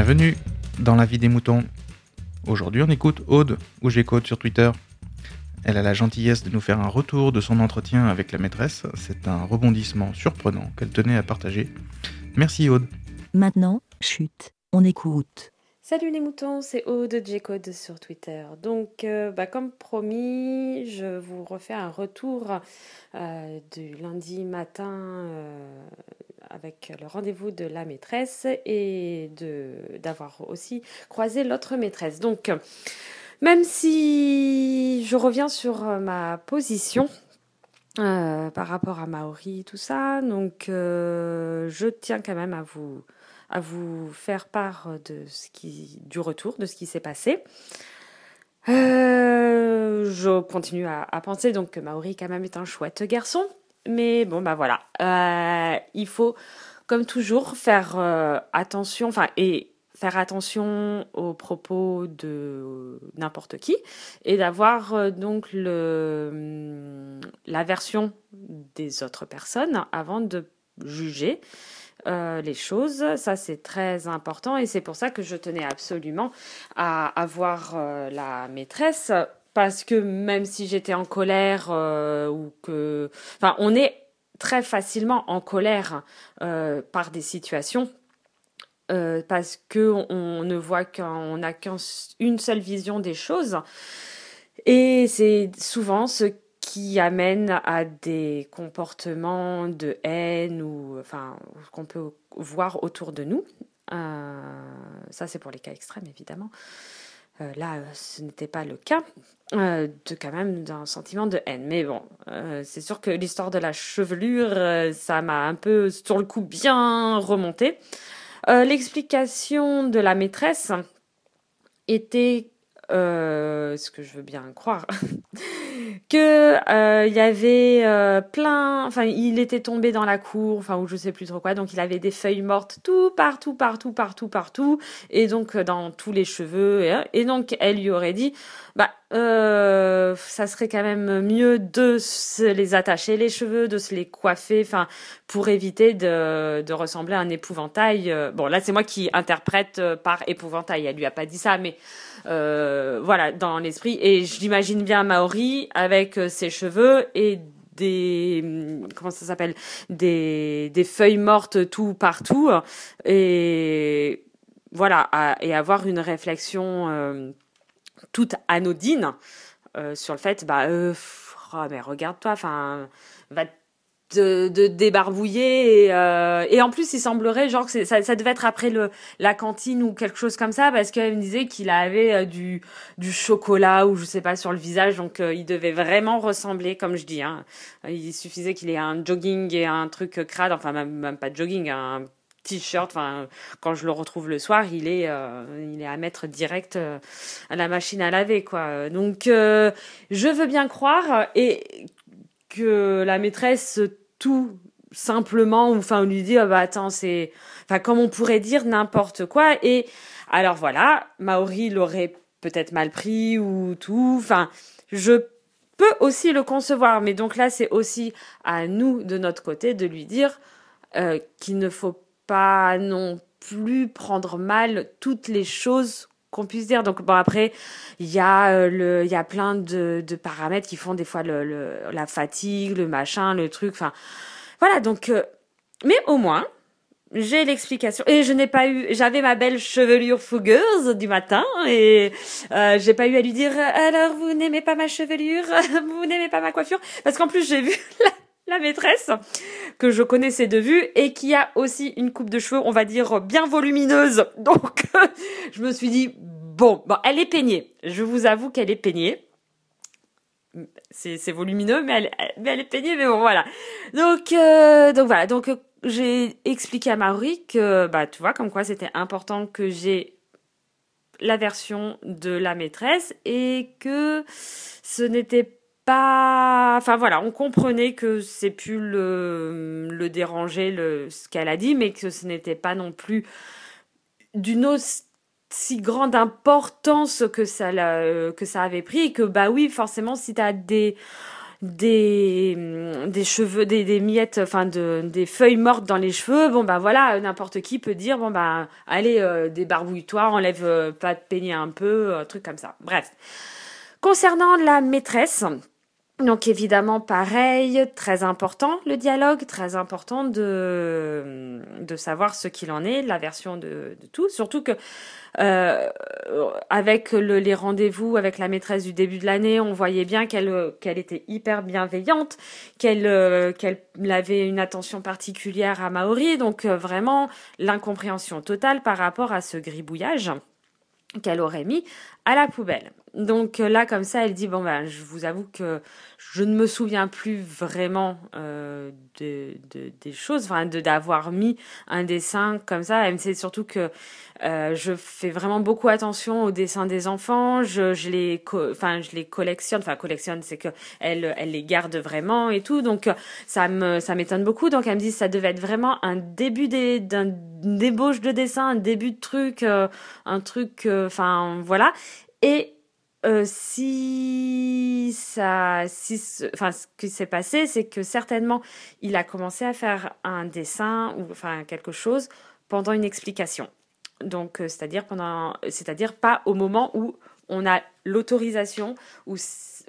Bienvenue dans la vie des moutons. Aujourd'hui, on écoute Aude, ou j'écoute sur Twitter. Elle a la gentillesse de nous faire un retour de son entretien avec la maîtresse. C'est un rebondissement surprenant qu'elle tenait à partager. Merci Aude. Maintenant, chute, on écoute. Salut les moutons, c'est Aude J-Code sur Twitter. Donc, euh, bah, comme promis, je vous refais un retour euh, du lundi matin euh, avec le rendez-vous de la maîtresse et d'avoir aussi croisé l'autre maîtresse. Donc, même si je reviens sur ma position, par rapport à Maori, tout ça. Donc, je tiens quand même à vous à vous faire part de ce qui, du retour, de ce qui s'est passé. Euh, je continue à, penser donc que Maori quand même est un chouette garçon, mais bon bah voilà, euh, il faut comme toujours faire euh, attention, enfin et faire attention aux propos de n'importe qui et d'avoir donc le la version des autres personnes avant de juger euh, les choses. Ça, c'est très important et c'est pour ça que je tenais absolument à avoir euh, la maîtresse parce que même si j'étais en colère euh, ou que... Enfin, on est très facilement en colère par des situations parce que on, ne voit qu'on n'a qu'une seule vision des choses. Et c'est souvent ce amène à des comportements de haine ou enfin qu'on peut voir autour de nous. Euh, ça c'est pour les cas extrêmes évidemment. Euh, là, ce n'était pas le cas euh, de quand même d'un sentiment de haine. Mais bon, c'est sûr que l'histoire de la chevelure, ça m'a un peu sur le coup bien remonté. L'explication de la maîtresse était ce que je veux bien croire, que euh, il y avait euh, plein, enfin il était tombé dans la cour, enfin ou je sais plus trop quoi, donc il avait des feuilles mortes tout partout, partout, partout, partout, et donc dans tous les cheveux, et, et donc elle lui aurait dit, bah ça serait quand même mieux de se les attacher les cheveux, de se les coiffer, enfin pour éviter de, de ressembler à un épouvantail. Bon là c'est moi qui interprète par épouvantail, elle lui a pas dit ça, mais euh, voilà, dans l'esprit. Et j'imagine bien Maori avec euh, ses cheveux et des hum, comment ça s'appelle? Des, des feuilles mortes tout partout et voilà et avoir une réflexion euh, toute anodine sur le fait bah oh, mais regarde-toi enfin va de, de débarbouiller et, euh, et en plus il semblerait genre que ça, ça devait être après le la cantine ou quelque chose comme ça parce qu'elle me disait qu'il avait euh, du du chocolat ou je sais pas sur le visage donc euh, il devait vraiment ressembler comme je dis hein. il suffisait qu'il ait un jogging et un truc crade enfin même, pas de jogging un t-shirt enfin quand je le retrouve le soir il est il est à mettre direct à la machine à laver quoi donc je veux bien croire et que la maîtresse tout simplement, enfin on lui dit ah bah attends c'est, enfin comme on pourrait dire n'importe quoi. Et alors voilà, Maori l'aurait peut-être mal pris ou tout, enfin je peux aussi le concevoir, mais donc là c'est aussi à nous de notre côté de lui dire euh, qu'il ne faut pas non plus prendre mal toutes les choses qu'on puisse dire. Donc bon après, il y a euh, le, il y a plein de, paramètres qui font des fois le, la fatigue, le machin, le truc. Enfin voilà donc, euh, mais au moins j'ai l'explication et je n'ai pas eu j'avais ma belle chevelure fougueuse du matin et euh, j'ai pas eu à lui dire alors vous n'aimez pas ma chevelure? Vous n'aimez pas ma coiffure parce qu'en plus j'ai vu la, la maîtresse que je connaissais de vue et qui a aussi une coupe de cheveux, on va dire, bien volumineuse. Donc, je me suis dit, bon, bon, elle est peignée. Je vous avoue qu'elle est peignée. C'est volumineux, mais elle, est peignée, mais bon, voilà. Donc, euh, voilà. J'ai expliqué à Marie que, bah, tu vois, comme quoi c'était important que j'ai la version de la maîtresse et que ce n'était enfin voilà, on comprenait que c'est plus le, le déranger le, ce qu'elle a dit, mais que ce n'était pas non plus d'une aussi grande importance que ça, ça avait pris, et que bah oui, forcément, si tu as des des, des cheveux, des, miettes, enfin de, des feuilles mortes dans les cheveux, bon bah voilà, n'importe qui peut dire bon bah allez euh, débarbouille-toi, enlève euh, pas de peigner un peu, un truc comme ça. Bref. Concernant la maîtresse, donc évidemment, pareil, très important le dialogue, très important de, de savoir ce qu'il en est, la version de, de tout. Surtout que euh, avec le, les rendez-vous avec la maîtresse du début de l'année, on voyait bien qu'elle qu'elle était hyper bienveillante, qu'elle euh, qu'elle avait une attention particulière à Maori. Donc euh, vraiment l'incompréhension totale par rapport à ce gribouillage qu'elle aurait mis à la poubelle. Donc euh, là, comme ça, elle dit bon ben, je vous avoue que je ne me souviens plus vraiment euh, de, de, des choses, enfin de d'avoir mis un dessin comme ça. Elle me sait surtout que euh, je fais vraiment beaucoup attention aux dessins des enfants. Je, je les, enfin je les collectionne. Enfin collectionne, c'est que elle, les garde vraiment et tout. Donc ça me, ça m'étonne beaucoup. Donc elle me dit ça devait être vraiment un début d'un débauche de dessin, un début de truc, euh, un truc, euh, enfin voilà. Et euh, si ça, si, enfin, ce qui s'est passé, c'est que certainement, il a commencé à faire un dessin ou enfin quelque chose pendant une explication. Donc, euh, c'est-à-dire pendant, c'est-à-dire pas au moment où on a l'autorisation ou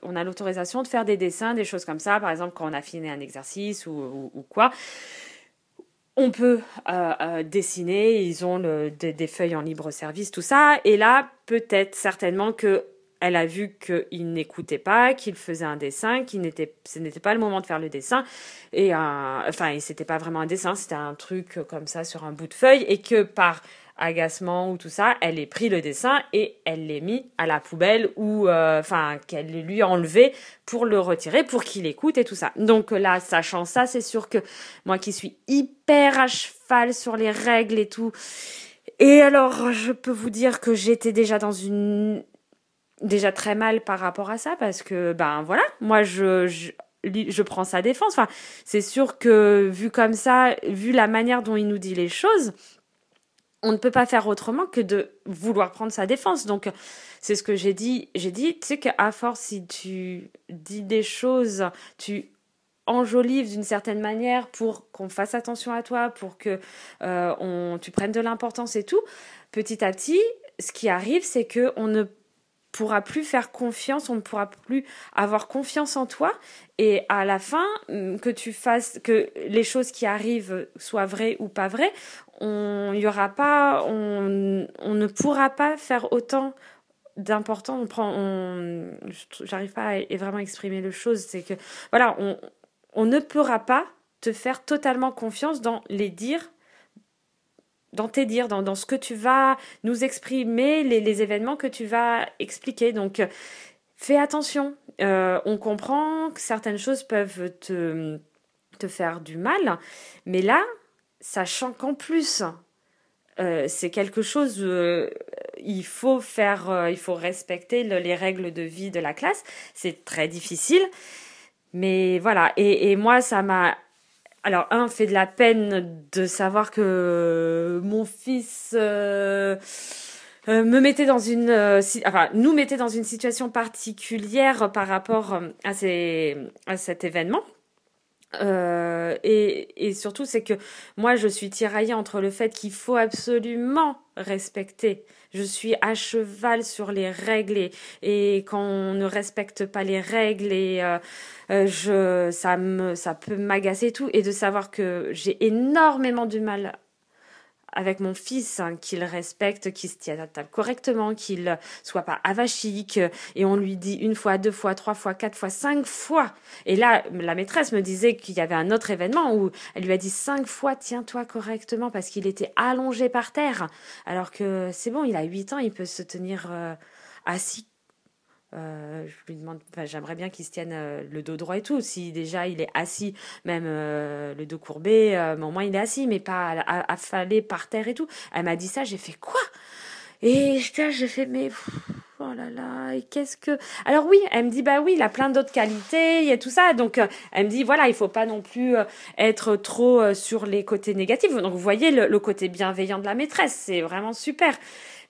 on a l'autorisation de faire des dessins, des choses comme ça. Par exemple, quand on a fini un exercice ou, quoi. On peut euh, dessiner, ils ont des, feuilles en libre service, tout ça. Et là, peut-être certainement que elle a vu qu'il n'écoutait pas, qu'il faisait un dessin, qu'il n'était, ce n'était pas le moment de faire le dessin, et un, enfin, c'était pas vraiment un dessin, c'était un truc comme ça sur un bout de feuille, et que par agacement ou tout ça, elle ait pris le dessin et elle l'ait mis à la poubelle ou, euh, enfin, qu'elle lui a enlevé pour le retirer, pour qu'il écoute et tout ça. Donc là, sachant ça, c'est sûr que moi qui suis hyper à cheval sur les règles et tout, et alors, je peux vous dire que j'étais déjà dans une déjà très mal par rapport à ça parce que ben voilà, moi je, je je prends sa défense. Enfin, c'est sûr que vu comme ça, vu la manière dont il nous dit les choses, on ne peut pas faire autrement que de vouloir prendre sa défense. Donc, c'est ce que j'ai dit. J'ai dit, tu sais qu'à force, si tu dis des choses, tu enjolives d'une certaine manière pour qu'on fasse attention à toi, pour que euh, on, tu prennes de l'importance et tout. Petit à petit, ce qui arrive, c'est que on ne pourra plus faire confiance, on ne pourra plus avoir confiance en toi. Et à la fin mm, que tu fasses que les choses qui arrivent soient vraies ou pas vraies, on y aura pas on, on ne pourra pas faire autant d'important on prend j'arrive pas à vraiment exprimer le chose c'est que voilà on on ne pourra pas te faire totalement confiance dans les dires dans tes dires, dans, dans, ce que tu vas nous exprimer, les, les événements que tu vas expliquer. Donc, fais attention. Euh, on comprend que certaines choses peuvent te, te faire du mal, mais là, sachant qu'en plus, euh, c'est quelque chose, euh, il faut faire, euh, il faut respecter le, les règles de vie de la classe. C'est très difficile, mais voilà. Et, et moi, ça m'a alors, un, fait de la peine de savoir que mon fils euh, euh, me mettait dans une, euh, enfin, nous mettait dans une situation particulière par rapport à, ces, à cet événement. Euh, et, et, surtout, c'est que moi, je suis tiraillée entre le fait qu'il faut absolument respecter. Je suis à cheval sur les règles et, et quand on ne respecte pas les règles et euh, euh je, ça me, ça peut m'agacer tout et de savoir que j'ai énormément du mal avec mon fils, hein, qu'il respecte, qu'il se tienne à table correctement, qu'il soit pas avachique, et on lui dit une fois, deux fois, trois fois, quatre fois, cinq fois. Et là, la maîtresse me disait qu'il y avait un autre événement où elle lui a dit cinq fois, tiens-toi correctement, parce qu'il était allongé par terre. Alors que c'est bon, il a huit ans, il peut se tenir euh, assis euh, je lui demande, j'aimerais bien qu'il se tienne euh, le dos droit et tout. Si déjà il est assis, même euh, le dos courbé, mais au moins il est assis, mais pas affalé par terre et tout. Elle m'a dit ça, j'ai fait quoi? Et j'ai fait, mais oh là là, et qu'est-ce que? Alors oui, elle me dit, bah oui, il a plein d'autres qualités, il y a tout ça. Donc elle me dit, voilà, il faut pas non plus être trop sur les côtés négatifs. Donc vous voyez le, le côté bienveillant de la maîtresse, c'est vraiment super.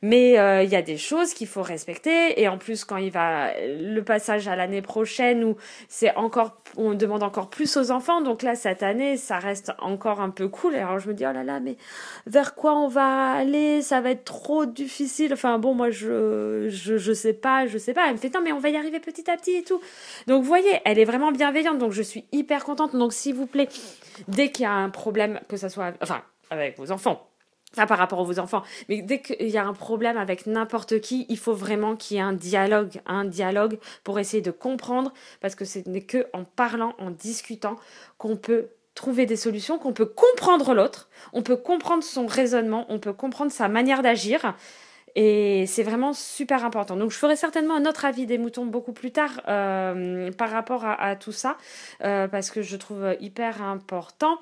Mais euh, il y a des choses qu'il faut respecter. Et en plus quand il va le passage à l'année prochaine où c'est encore on demande encore plus aux enfants donc là cette année ça reste encore un peu cool. Alors je me dis oh là là mais vers quoi on va aller? Ça va être trop difficile. Enfin bon moi je je je sais pas je sais pas. Elle me fait non mais on va y arriver petit à petit et tout. Donc vous voyez elle est vraiment bienveillante. Donc je suis hyper contente. Donc s'il vous plaît dès qu'il y a un problème que ça soit enfin avec vos enfants Enfin, par rapport à vos enfants. Mais dès qu'il y a un problème avec n'importe qui, il faut vraiment qu'il y ait un dialogue, un dialogue pour essayer de comprendre, parce que ce n'est que en parlant, en discutant, qu'on peut trouver des solutions, qu'on peut comprendre l'autre, on peut comprendre son raisonnement, on peut comprendre sa manière d'agir. Et c'est vraiment super important. Donc je ferai certainement un autre avis des moutons beaucoup plus tard euh, par rapport à, tout ça, euh, parce que je trouve hyper important,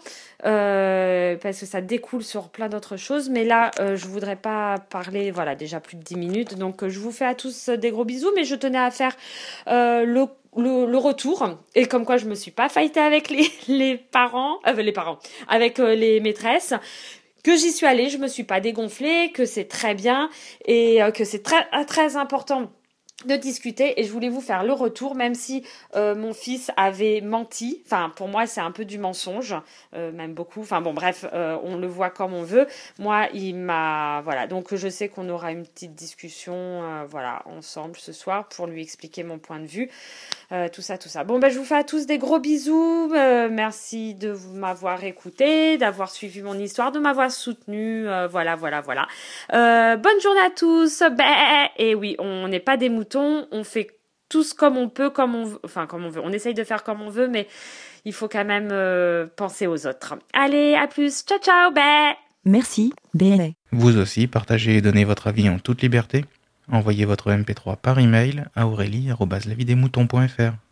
euh, parce que ça découle sur plein d'autres choses. Mais là, je voudrais pas parler, voilà, déjà plus de 10 minutes. Donc je vous fais à tous des gros bisous, mais je tenais à faire le le, retour et comme quoi je me suis pas fightée avec les, les parents, les parents, avec les maîtresses que j'y suis allée, je me suis pas dégonflée, que c'est très bien et euh, que c'est très très important de discuter et je voulais vous faire le retour même si euh, mon fils avait menti enfin pour moi c'est un peu du mensonge euh, même beaucoup enfin bon bref on le voit comme on veut moi il m'a voilà donc je sais qu'on aura une petite discussion voilà ensemble ce soir pour lui expliquer mon point de vue euh, tout ça, tout ça. Bon, ben, je vous fais à tous des gros bisous. Euh, merci de m'avoir écouté, d'avoir suivi mon histoire, de m'avoir soutenu. Euh, voilà, voilà, voilà. bonne journée à tous. Ben, et oui, on n'est pas des moutons. On fait tous comme on peut, comme on veut. Enfin, comme on veut. On essaye de faire comme on veut, mais il faut quand même penser aux autres. Allez, à plus. Ciao, ciao. Ben. Merci, Ben. Vous aussi, partagez et donnez votre avis en toute liberté. Envoyez votre MP3 par email à aurélie.lavidemouton.fr.